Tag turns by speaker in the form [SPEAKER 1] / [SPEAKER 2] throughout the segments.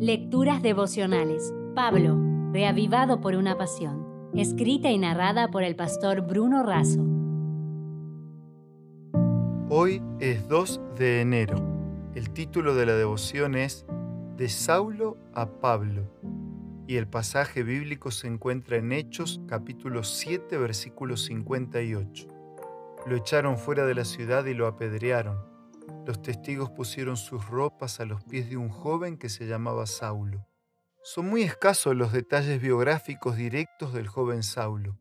[SPEAKER 1] Lecturas devocionales. Pablo, reavivado por una pasión. Escrita y narrada por el pastor Bruno Razo.
[SPEAKER 2] Hoy es 2 de enero. El título de la devoción es De Saulo a Pablo. Y el pasaje bíblico se encuentra en Hechos capítulo 7 versículo 58. Lo echaron fuera de la ciudad y lo apedrearon los testigos pusieron sus ropas a los pies de un joven que se llamaba Saulo. Son muy escasos los detalles biográficos directos del joven Saulo.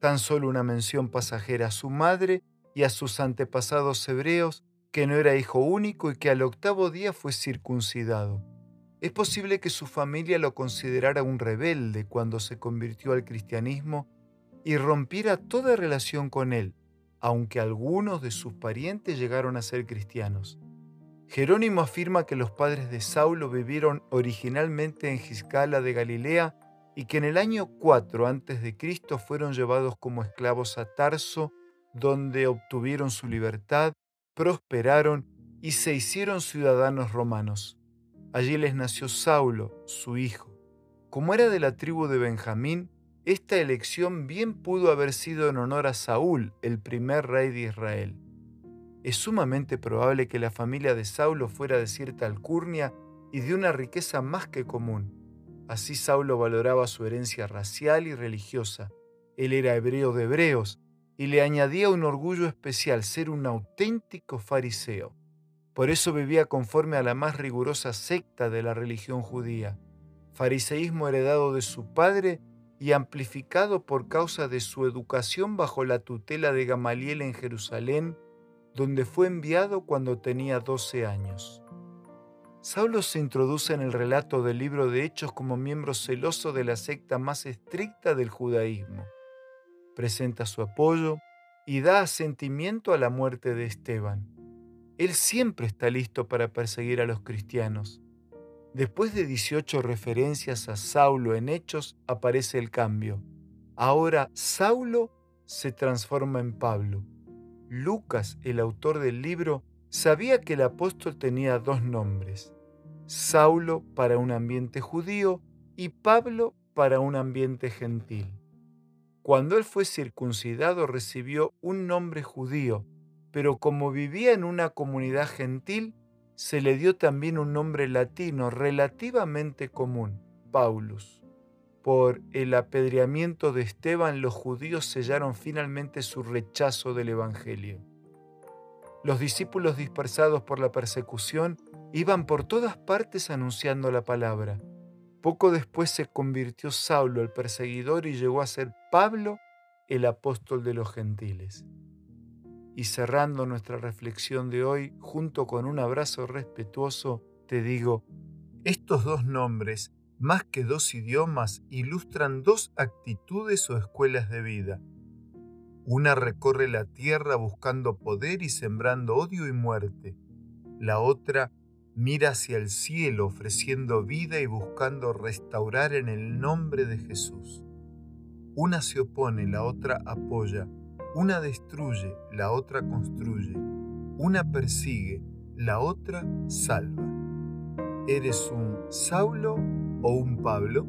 [SPEAKER 2] Tan solo una mención pasajera a su madre y a sus antepasados hebreos, que no era hijo único y que al octavo día fue circuncidado. Es posible que su familia lo considerara un rebelde cuando se convirtió al cristianismo y rompiera toda relación con él, aunque algunos de sus parientes llegaron a ser cristianos. Jerónimo afirma que los padres de Saulo vivieron originalmente en Giscala de Galilea y que en el año 4 a.C. fueron llevados como esclavos a Tarso, donde obtuvieron su libertad, prosperaron y se hicieron ciudadanos romanos. Allí les nació Saulo, su hijo. Como era de la tribu de Benjamín, esta elección bien pudo haber sido en honor a Saúl, el primer rey de Israel. Es sumamente probable que la familia de Saulo fuera de cierta alcurnia y de una riqueza más que común. Así Saulo valoraba su herencia racial y religiosa. Él era hebreo de hebreos y le añadía un orgullo especial ser un auténtico fariseo. Por eso vivía conforme a la más rigurosa secta de la religión judía, fariseísmo heredado de su padre y amplificado por causa de su educación bajo la tutela de Gamaliel en Jerusalén, donde fue enviado cuando tenía 12 años. Saulo se introduce en el relato del libro de Hechos como miembro celoso de la secta más estricta del judaísmo. Presenta su apoyo y da asentimiento a la muerte de Esteban. Él siempre está listo para perseguir a los cristianos Después de 18 referencias a Saulo en Hechos, aparece el cambio. Ahora Saulo se transforma en Pablo. Lucas, el autor del libro, sabía que el apóstol tenía dos nombres, Saulo para un ambiente judío y Pablo para un ambiente gentil. Cuando él fue circuncidado recibió un nombre judío, pero como vivía en una comunidad gentil, se le dio también un nombre latino relativamente común, Paulus. Por el apedreamiento de Esteban, los judíos sellaron finalmente su rechazo del Evangelio. Los discípulos dispersados por la persecución iban por todas partes anunciando la palabra. Poco después se convirtió Saulo el perseguidor y llegó a ser Pablo el apóstol de los gentiles. Y cerrando nuestra reflexión de hoy, junto con un abrazo respetuoso, te digo, estos dos nombres, más que dos idiomas, ilustran dos actitudes o escuelas de vida. Una recorre la tierra buscando poder y sembrando odio y muerte. La otra mira hacia el cielo ofreciendo vida y buscando restaurar en el nombre de Jesús. Una se opone, la otra apoya una destruye, la otra construye. Una persigue, la otra salva. ¿Eres un Saulo o un Pablo?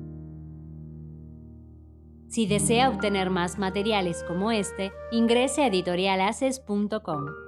[SPEAKER 1] Si desea obtener más materiales como este, ingrese a editorialaces.com.